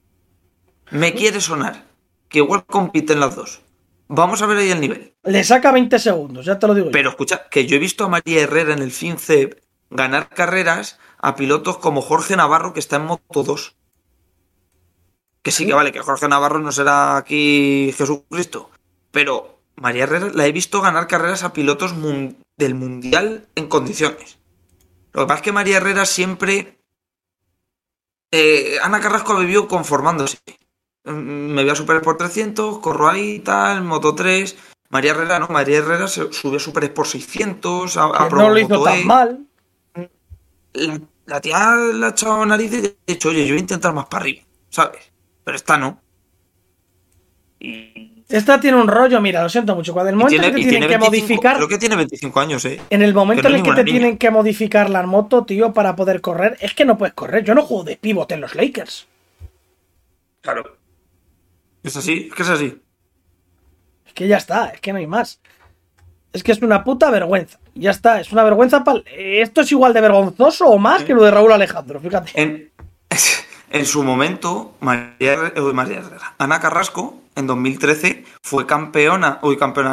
Me quiere sonar que igual compiten las dos. Vamos a ver ahí el nivel. Le saca 20 segundos, ya te lo digo yo. Pero escucha, que yo he visto a María Herrera en el FinCEP ganar carreras a pilotos como Jorge Navarro que está en Moto 2. Que sí que vale, que Jorge Navarro no será aquí Jesucristo. Pero María Herrera la he visto ganar carreras a pilotos mun- del Mundial en condiciones. Lo que pasa es que María Herrera siempre... eh, Ana Carrasco ha vivido conformándose. Mm, Me voy a Super por 300, corro ahí, tal, Moto 3... María Herrera, no, María Herrera se subió a Super por 600, a, a no lo hizo Moto tan E. mal. La, la tía le ha echado nariz y ha dicho, oye, yo voy a intentar más para arriba, ¿sabes? Pero esta no. Y, Esta tiene un rollo, mira, lo siento mucho. Cuando el momento tiene, en que y tienen tiene que 25 modificar, Creo que tiene 25 años, ¿eh? en el momento no en es el que te niña. tienen que modificar la moto, tío, para poder correr, es que no puedes correr. Yo no juego de pivote en los Lakers. Claro. Es así, es que es así. Es que ya está, es que no hay más. Es que es una puta vergüenza. Ya está, es una vergüenza. pal- eh, Esto es igual de vergonzoso o más que lo de Raúl Alejandro, fíjate. En, en su momento, María, eh, María Ana Carrasco, en 2013, fue campeona,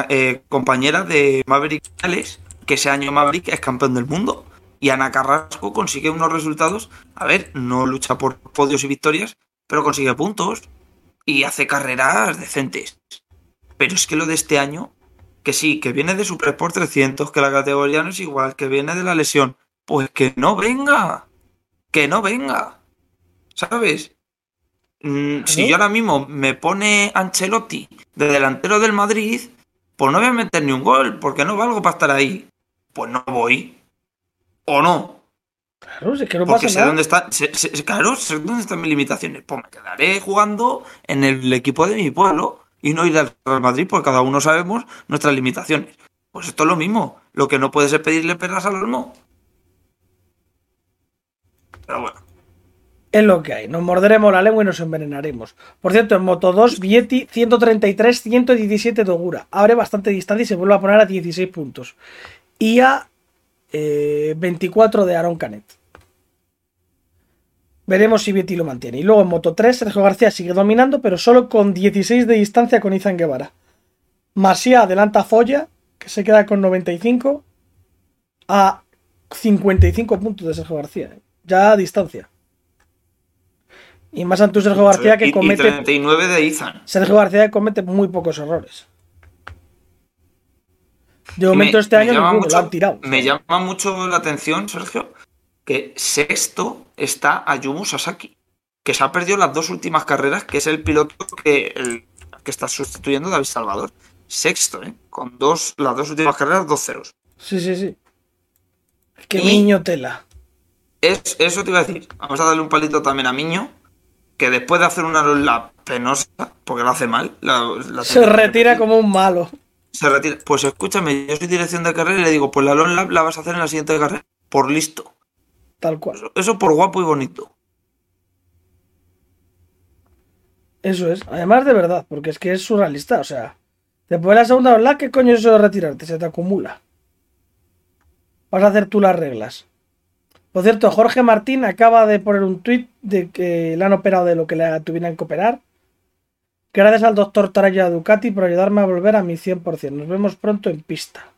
eh, compañera de Maverick Viñales, que ese año Maverick es campeón del mundo. Y Ana Carrasco consigue unos resultados, a ver, no lucha por podios y victorias, pero consigue puntos y hace carreras decentes. Pero es que lo de este año, que sí, que viene de Super Sport 300, que la categoría no es igual, que viene de la lesión, pues que no venga, que no venga. ¿Sabes? Mm, Si yo ahora mismo me pone Ancelotti de delantero del Madrid, pues no voy a meter ni un gol, porque no valgo para estar ahí. pues no voy. ¿O no? Claro, es que no Porque pasa sé nada. dónde están, sé- sé- claro, sé dónde están mis limitaciones. Pues me quedaré jugando en el equipo de mi pueblo y no ir al Real Madrid, porque cada uno sabemos nuestras limitaciones. Pues esto es lo mismo. Lo que no puedes es pedirle perras al olmo. Pero bueno. Es lo que hay. Nos morderemos la lengua y nos envenenaremos. Por cierto, en Moto 2, Vietti 133, 117 de Ogura. Abre bastante distancia y se vuelve a poner a 16 puntos. Y a eh, 24 de Aaron Canet. Veremos si Vietti lo mantiene. Y luego en Moto 3, Sergio García sigue dominando, pero solo con 16 de distancia con Izan Guevara. Masia adelanta a Foya, que se queda con 95, a 55 puntos de Sergio García. ¿eh? Ya a distancia. Y más ante Sergio García que Y- y comete. 39 de Izan. Sergio García que comete muy pocos errores. De momento me- este me año llama ninguno, mucho- lo han tirado. Me llama mucho la atención, Sergio, que sexto está Ayumu Sasaki, que se ha perdido las dos últimas carreras, que es el piloto que, el, que está sustituyendo a David Salvador. Sexto, ¿eh? Con dos, las dos últimas carreras, dos ceros. Sí, sí, sí. Qué Y- niño tela. Es, eso te iba a decir. Vamos a darle un palito también a Miño, que después de hacer una la penosa, porque lo hace mal, la- la Se que retira como un malo. Se retira. Pues escúchame, yo soy dirección de carrera y le digo, pues la Long Lab la vas a hacer en la siguiente carrera. Por listo. Tal cual. Eso, eso por guapo y bonito. Eso es. Además de verdad, porque es que es surrealista. O sea, después de la segunda ola, ¿qué coño es eso de retirarte? Se te acumula. Vas a hacer tú las reglas. Por cierto, Jorge Martín acaba de poner un tuit de que le han operado de lo que le tuvieran que operar. Gracias al doctor Taraya Ducati por ayudarme a volver a mi 100%. Nos vemos pronto en pista.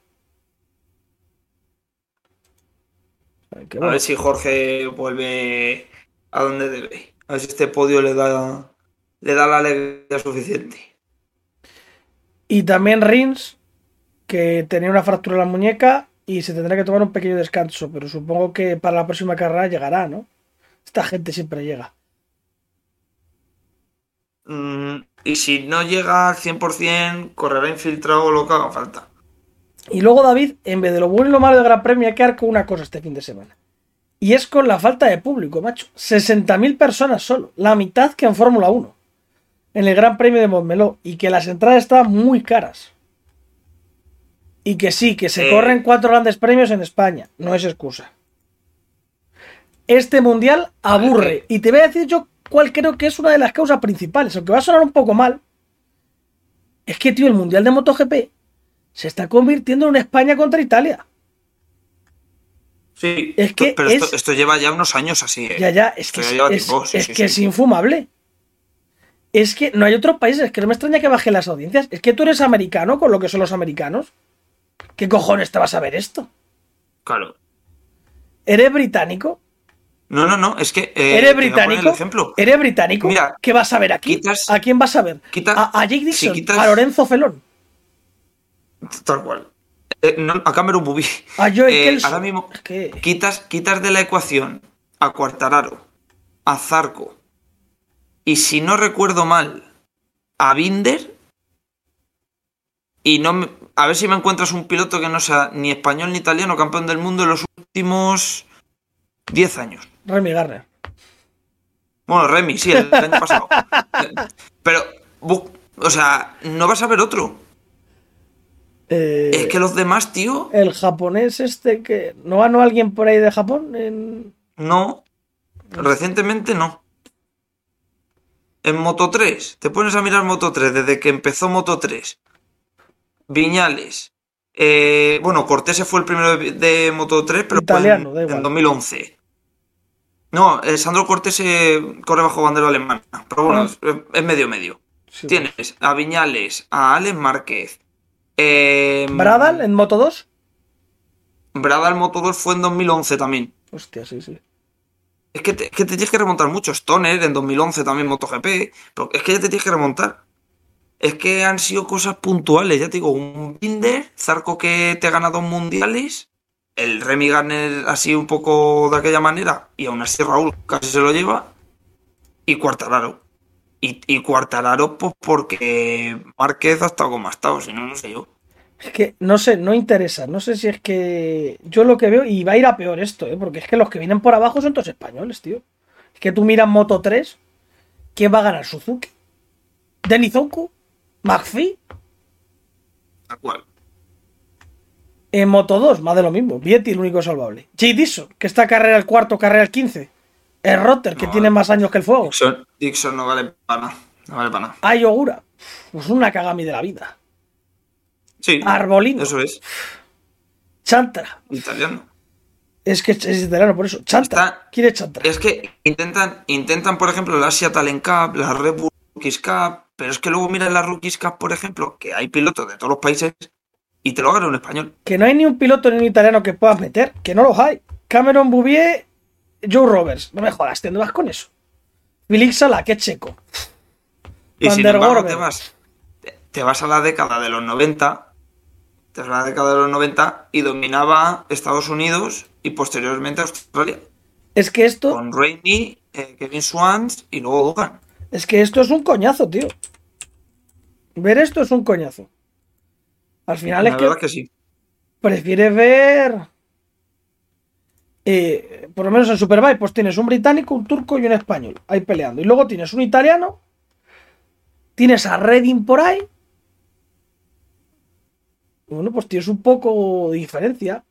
A ver si Jorge vuelve a donde debe. A ver si este podio le da, le da la alegría suficiente. Y también Rins, que tenía una fractura en la muñeca y se tendrá que tomar un pequeño descanso, pero supongo que para la próxima carrera llegará, ¿no? Esta gente siempre llega. Mm, y si no llega al 100%, correrá infiltrado lo que haga falta. Y luego David, en vez de lo bueno y lo malo del Gran Premio, hay que con una cosa este fin de semana. Y es con la falta de público, macho. 60.000 personas solo, la mitad que en Fórmula 1, en el Gran Premio de Montmeló, y que las entradas estaban muy caras. Y que sí, que se Eh. corren cuatro grandes premios en España, no es excusa. Este mundial aburre. Y te voy a decir yo cuál creo que es una de las causas principales, aunque va a sonar un poco mal. Es que, tío, el mundial de MotoGP se está convirtiendo en una España contra Italia. Sí, Es que pero es- esto, lleva ya unos años así. ¿eh? Ya, ya, es que, es, ya lleva es- tiempo, sí, es sí, que sí. es infumable. Es que no hay otros países, es que no me extraña que bajen las audiencias. Es que tú eres americano con lo que son los americanos. ¿Qué cojones te vas a ver esto? Claro. ¿Eres británico? No, no, no, es que. eh, ¿Eres británico? el ejemplo. ¿Eres británico? Mira, ¿Qué vas a ver aquí? quitas- ¿A quién vas a ver? quita- a, a Jake si Dixon, quitas- a Lorenzo Felón, Tal cual. Eh, no, a Cameron Bubí. a Joey Eh, ahora mismo quitas, quitas de la ecuación a Cuartararo, a Zarco y si no recuerdo mal, a Binder. Y no me- a ver si me encuentras un piloto que no sea ni español ni italiano campeón del mundo en los últimos 10 años. Remy Garner. Bueno, Remy, sí, el, año pasado. Pero, o sea, no vas a ver otro. Eh, Es que los demás, tío, El japonés este que... ¿No ganó alguien por ahí de Japón? En- no. Recientemente no. En Moto 3, te pones a mirar Moto 3 desde que empezó Moto 3. Viñales. eh, bueno, Cortés fue el primero de, de Moto 3, pero fue Italiano, en, en 2011. No, eh, Sandro Cortés eh, corre bajo bandera alemana, pero bueno, es, es medio medio. Sí, Tienes a Viñales, a Alex Márquez. Eh, ¿Bradal en Moto 2? Bradal Moto 2 fue en 2011 también. Hostia, sí, sí. Es que te, es que te tienes que remontar mucho. Stoner en 2011 también MotoGP. Pero es que ya te tienes que remontar. Es que han sido cosas puntuales. Ya te digo, un Binder, Zarco que te gana dos mundiales. El Remy Garner así un poco de aquella manera. Y aún así Raúl casi se lo lleva. Y Cuartararo. Y, y pues porque Márquez ha estado como ha estado. Si no, no sé yo. Es que no sé, no interesa. No sé si es que yo lo que veo, y va a ir a peor esto, ¿eh? porque es que los que vienen por abajo son todos españoles, tío. Es que tú miras Moto 3, ¿quién va a ganar? ¿Suzuki? ¿Denizonku? ¿McPhee? ¿A cuál? En Moto 2, más de lo mismo. Vietti, el único salvable. Jay Dixon, que está carrera el cuarto, carrera el 15. El Rotter, que No, tiene más años que el fuego. Dixon, Dixon no vale para nada. No vale para nada. Ay, Ogura. Pues una cagami de la vida. Sí. Arbolino. Eso es. Chantra. Italiano. Es que es italiano, por eso. Chantra. Está- ¿Quién es Chantra? Es que intentan, intentan, por ejemplo, la Asia Talent Cup, la Red Bull Rookies Cup, pero es que luego miran la Rookies Cup, por ejemplo, que hay pilotos de todos los países y te lo gana un español. Que no hay ni un piloto ni un italiano que puedas meter. Que no los hay. Cameron Bouvier, Joe Roberts. No me jodas, ¿te vas con eso? Felix Sala, que checo. Y Van sin embargo, te vas, te vas a la década de los 90, te vas a la década de los 90 y dominaba Estados Unidos y posteriormente Australia. Es que esto, Con Rainey, eh, Kevin Swans y luego Dugan. Es que esto es un coñazo, tío. Ver esto es un coñazo. Al final La es que verdad que sí. prefieres ver. eh, por lo menos en Superbike, pues tienes un británico, un turco y un español ahí peleando. Y luego tienes un italiano, tienes a Redding por ahí. Bueno, pues tienes un poco de diferencia.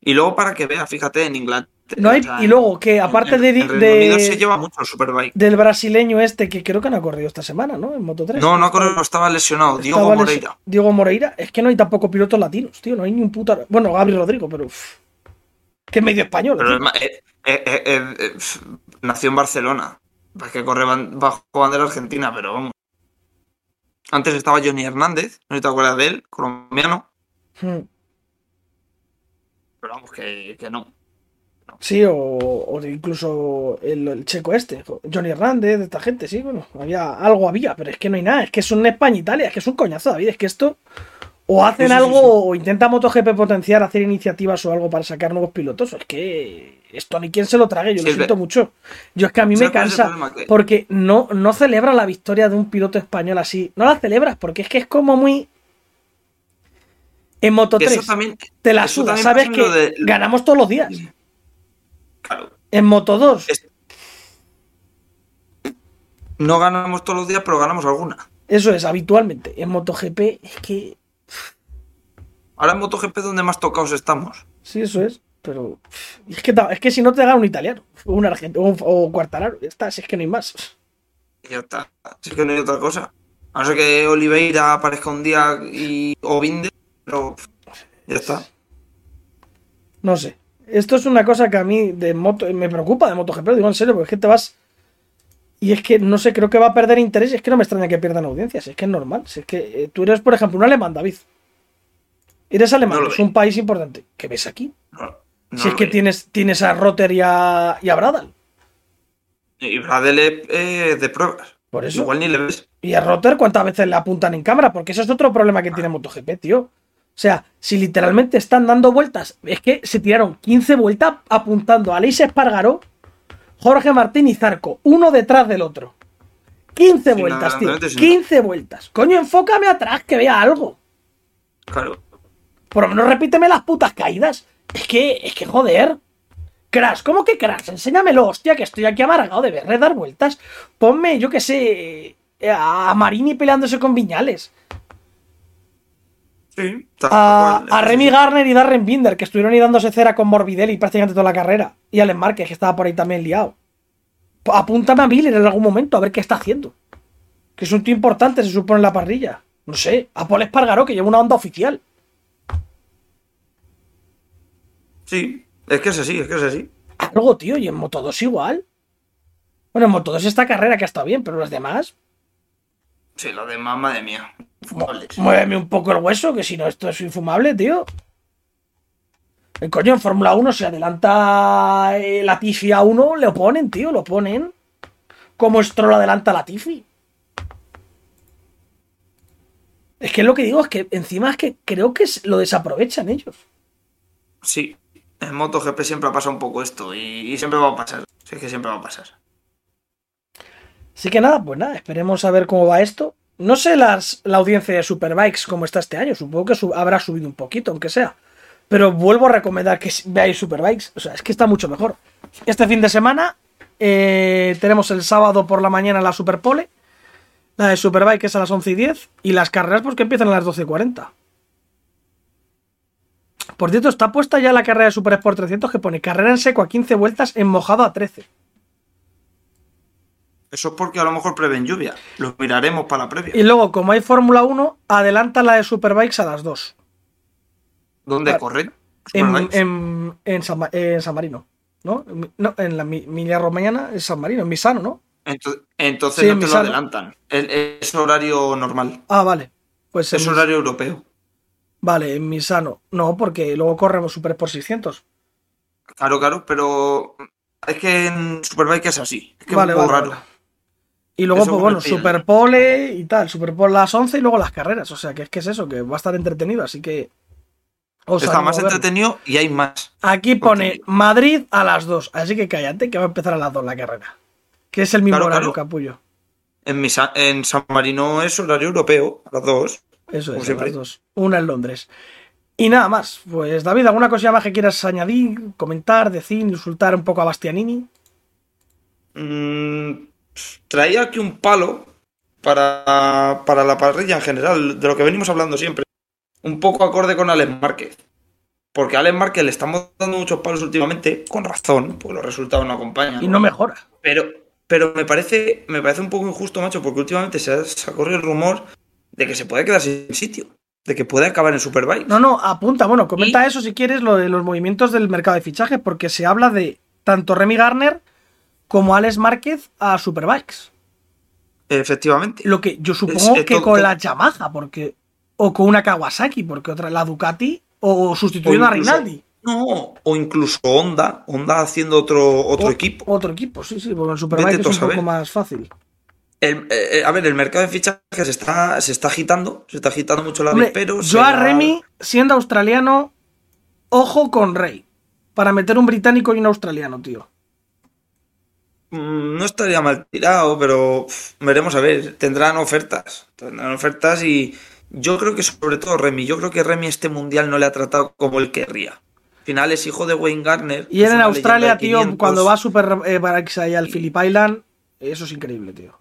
Y luego para que veas, fíjate, en Inglaterra. No hay- o sea, y luego que aparte en- de, en Reino de- Unido se lleva mucho el Superbike. del brasileño este, que creo que no ha corrido esta semana, ¿no? En Moto 3. No, no creo que estaba lesionado. Diego Estaba Moreira. Diego Moreira. Es que no hay tampoco pilotos latinos, tío. No hay ni un puta. Bueno, Gabriel Rodrigo, pero. que es medio español. Pero eh, eh, eh, nació en Barcelona. Es que corre bajo bandera argentina, pero vamos. Antes estaba Johnny Hernández, no te acuerdas de él, colombiano. Hmm. Pero vamos, que, que no. Sí, o, o incluso el, el checo este, Johnny Hernández, de esta gente, sí, bueno, había algo había, pero es que no hay nada, es que es un España-Italia, es que es un coñazo, David, es que esto o hacen Sí, sí, algo sí, o intenta MotoGP potenciar, hacer iniciativas o algo para sacar nuevos pilotos, es que esto ni quien se lo trague, yo lo siento mucho. Yo es que a mí me ¿Sabes cuál es el cansa porque no, no celebra la victoria de un piloto español así, no la celebras porque es que es como muy... En Moto que 3 eso también. te la suda, sabes que de- ganamos todos los días. Claro. En Moto 2 Es- No ganamos todos los días, pero ganamos alguna. Eso es, habitualmente. En MotoGP es que. Ahora en MotoGP donde más tocados estamos. Sí, eso es. Pero. Es que, es que si no te gana un italiano, un argentino, o, un- o Quartararo, ya está, si es que no hay más. Ya está. Si es que no hay otra cosa. A no ser que Oliveira aparezca un día y, o Vinde, pero ya está. No sé. Esto es una cosa que a mí de moto me preocupa de MotoGP, digo en serio, porque es que te vas. Y es que no sé, creo que va a perder interés. y Es que no me extraña que pierdan audiencias. Es que es normal. Si es que eh, tú eres, por ejemplo, un alemán, David. Eres alemán, No es un país importante. ¿Qué ves aquí? No, no si es que veo. tienes, tienes a Rotter y a, y a Bradal. Y Bradel eh, de pruebas. Por eso. Igual ni le ves. Y a Rotter, ¿cuántas veces le apuntan en cámara? Porque eso es otro problema que tiene MotoGP, tío. O sea, si literalmente están dando vueltas, es que se tiraron 15 vueltas apuntando a Aleix Espargaró, Jorge Martín y Zarco, uno detrás del otro. 15 Sin vueltas, tío. adelantamiento, sin 15 vueltas. Coño, enfócame atrás, que vea algo. Claro. Por lo menos repíteme las putas caídas. Es que, es que joder. Crash, ¿cómo que Crash? Enséñamelo, hostia, que estoy aquí amargado de verle dar vueltas. Ponme, yo qué sé, a Marini peleándose con Viñales. Sí. A, a Remy Garner y Darren Binder, que estuvieron ahí dándose cera con Morbidelli prácticamente toda la carrera. Y Alex Márquez, que estaba por ahí también liado. Apúntame a Miller en algún momento a ver qué está haciendo. Que es un tío importante, se supone, en la parrilla. No sé, a Paul Espargaró, que lleva una onda oficial. Sí. Es que es así, es que es así. Algo, tío, y en Moto 2 igual. Bueno, en Moto 2 esta carrera que ha estado bien, pero los demás, Sí, lo demás, madre mía. Infumables. muéveme un poco el hueso, que si no, esto es infumable, tío. El coño, en Fórmula 1 se adelanta eh, Latifi a uno, le ponen, tío, lo ponen. Como Stroll adelanta a Latifi. Es que lo que digo es que encima es que creo que lo desaprovechan ellos. Sí. En MotoGP siempre ha pasado un poco esto y, y siempre va a pasar. Sí, es que siempre va a pasar. Así que nada, pues nada, esperemos a ver cómo va esto. No sé las, la audiencia de Superbikes como está este año. Supongo que habrá subido un poquito, aunque sea. Pero vuelvo a recomendar que veáis Superbikes. O sea, es que está mucho mejor. Este fin de semana eh, tenemos el sábado por la mañana la Superpole. La de Superbike es a las 11 y 10. Y las carreras pues que empiezan a las 12 y 40. Por cierto, está puesta ya la carrera de Super Sport 300 que pone carrera en seco a 15 vueltas, en mojado a 13. Eso es porque a lo mejor prevén lluvia. Lo miraremos para la previa. Y luego, como hay Fórmula 1, adelanta la de Superbikes a las 2. ¿Dónde corren? En, en, en San, en San Marino. ¿No? No, en la Mi- Emilia Romagna es San Marino, en Misano, ¿no? Ento- Entonces Sí, no te lo adelantan. El- Es horario normal. Ah, vale. Pues Es Mis- horario europeo. Vale, en Misano. No, porque luego corremos Super por 600. Claro, claro, pero es que en Superbike es así. Es que Vale, es un poco vale, raro. vale. Y luego, Eso pues bueno. Superpole y tal. Superpole a las 11 y luego las carreras. O sea, que es que es eso, que va a estar entretenido. Así que. os Está más entretenido y hay más. Aquí pone. Madrid a las 2. Así que cállate, que va a empezar a las 2 la carrera. Que es el mismo Claro, horario, claro. capullo. En, en San Marino es horario europeo, a las dos. Eso Como es, a las 2. Una en Londres. Y nada más. Pues David, ¿alguna cosilla más que quieras añadir, comentar, decir, insultar un poco a Bastianini? Mm, traía aquí un palo para, para la parrilla en general, de lo que venimos hablando siempre. Un poco acorde con Alex Márquez. Porque a Alex Márquez le estamos dando muchos palos últimamente, con razón, porque los resultados no acompañan. Y no mejora. Pero, pero me parece, me parece un poco injusto, macho, porque últimamente se ha, se ha corrido el rumor de que se puede quedar sin sitio. De que puede acabar en Superbike. No, no, apunta. Bueno, comenta eso si quieres, lo de los movimientos del mercado de fichajes, porque se habla de tanto Remy Garner como Alex Márquez a Superbikes. Efectivamente. Lo que yo supongo Es- es que con la Yamaha, porque. O con una Kawasaki, porque otra, la Ducati, o sustituyendo O a Rinaldi. No, o incluso Honda, Honda haciendo otro, otro O- equipo. Otro equipo, sí, sí, porque el Superbike es un poco más fácil. El- eh, eh, a ver, el mercado de fichajes se está, se está agitando, se está agitando mucho la Hombre, pero yo a Remy, siendo australiano, ojo con Rey. Para meter un británico y un australiano, tío. Mm, No estaría mal tirado, pero veremos a ver. Tendrán ofertas. Tendrán ofertas y yo creo que sobre todo Remy. Yo creo que Remy este mundial no le ha tratado como él querría. Al final es hijo de Wayne Garner. Y él en Australia, tío, 500. cuando va a Super eh, ahí al Phillip Island, eso es increíble, tío.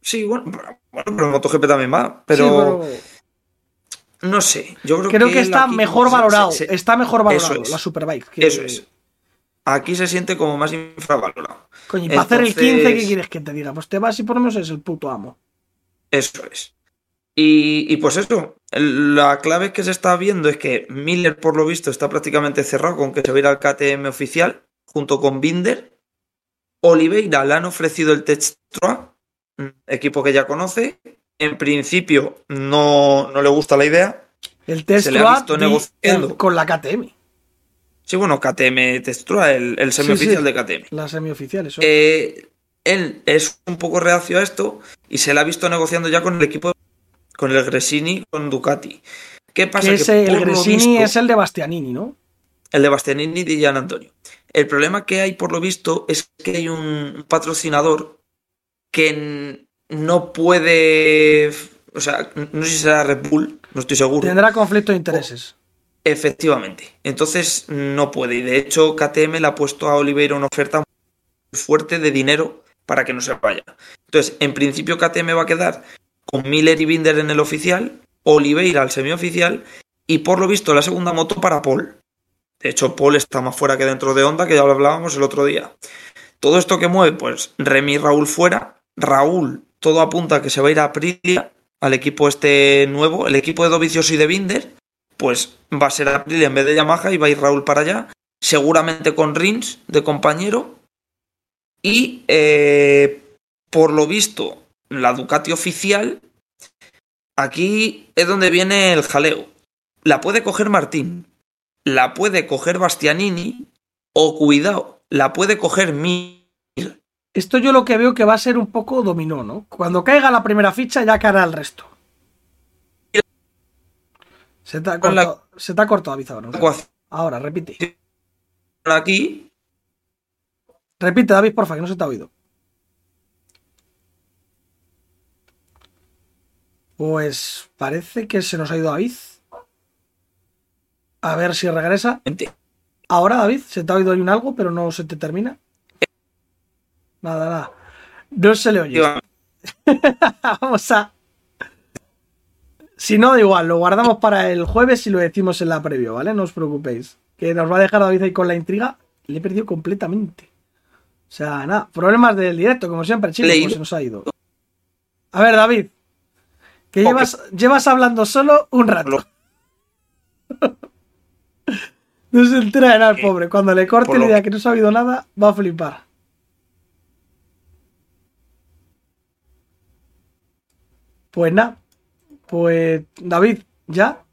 Sí, bueno, pero- bueno, pero MotoGP también va. Pero, Sí, no sé. Yo creo, creo que está mejor valorado. se- se- está mejor valorado la Superbike. que- Eso es. Aquí se siente como más infravalorado. Coño, y para hacer el Entonces- 15, ¿qué quieres que te diga? Pues te vas y por lo menos es el puto amo. Eso es. Y, y pues eso, la clave que se está viendo es que Miller, por lo visto, está prácticamente cerrado con que se va a ir al KTM oficial, junto con Binder. Oliveira le han ofrecido el Textra, equipo que ya conoce. En principio no, no le gusta la idea. El el- con la KTM, Sí, bueno, KTM Textra, el, el semioficial sí. de KTM. la semioficial. Eso. Eh, él es un poco reacio a esto y se le ha visto negociando ya con el equipo, con el Gresini, con Ducati. ¿Qué pasa? que ese, por el Gresini visto- es el de Bastianini, ¿no? el de Bastianini y Gian Antonio. El problema que hay, por lo visto, es que hay un patrocinador que no puede. O sea, no sé si será Red Bull, no estoy seguro. Tendrá conflicto de intereses. Efectivamente. Entonces no puede. Y de hecho, KTM le ha puesto a Oliveira una oferta fuerte de dinero para que no se vaya. Entonces, en principio, KTM va a quedar con Miller y Binder en el oficial, Oliveira al semioficial y por lo visto la segunda moto para Paul. De hecho, Paul está más fuera que dentro de Honda, que ya lo hablábamos el otro día. Todo esto que mueve, pues Remy y Raúl fuera. Raúl, todo apunta a que se va a ir a Aprilia, al equipo este nuevo, el equipo de Dovizioso y de Binder pues va a ser Aprilia en vez de Yamaha y va a ir Raúl para allá, seguramente con Rins de compañero. Y eh, por lo visto, la Ducati oficial, aquí es donde viene el jaleo. La puede coger Martín, la puede coger Bastianini, o cuidado, la puede coger Mir. Esto yo lo que veo que va a ser un poco dominó, ¿no? Cuando caiga la primera ficha ya caerá el resto. Se te ha Con la- cortado, se te ha cortado David, ahora. ¿no? ecuación Ahora, repite. Aquí, Repite, David, porfa, que no se te ha oído. Pues parece que se nos ha ido David. A ver si regresa. Ahora, David, se te ha oído ahí un algo, pero no se te termina. Nada, nada. No se le oye. Vamos a. Si no, da igual, lo guardamos para el jueves y lo decimos en la previo, ¿vale? No os preocupéis. Que nos va a dejar David ahí con la intriga. Le he perdido completamente. O sea, nada, problemas del directo, como siempre, chicos, se nos ha ido. A ver, David. Que llevas, llevas hablando solo un rato. No se entera de nada, el pobre. Cuando le corte la idea que- que no se ha oído nada, va a flipar. Pues nada. Pues, David, ¿ya?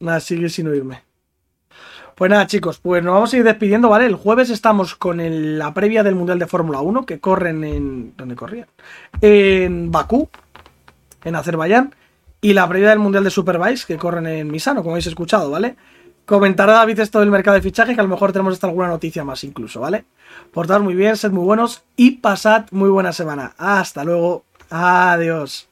Nada, sigue sin oírme. Pues nada, chicos, pues nos vamos a ir despidiendo, ¿vale? El jueves estamos con la previa del Mundial de Fórmula 1, que corren en... ¿Dónde corrían? En Bakú, en Azerbaiyán, y la previa del Mundial de Superbikes, que corren en Misano, como habéis escuchado, ¿vale? Comentará David esto del mercado de fichaje, que a lo mejor tenemos hasta alguna noticia más incluso, ¿vale? Portaos muy bien, sed muy buenos y pasad muy buena semana. Hasta luego. Adiós.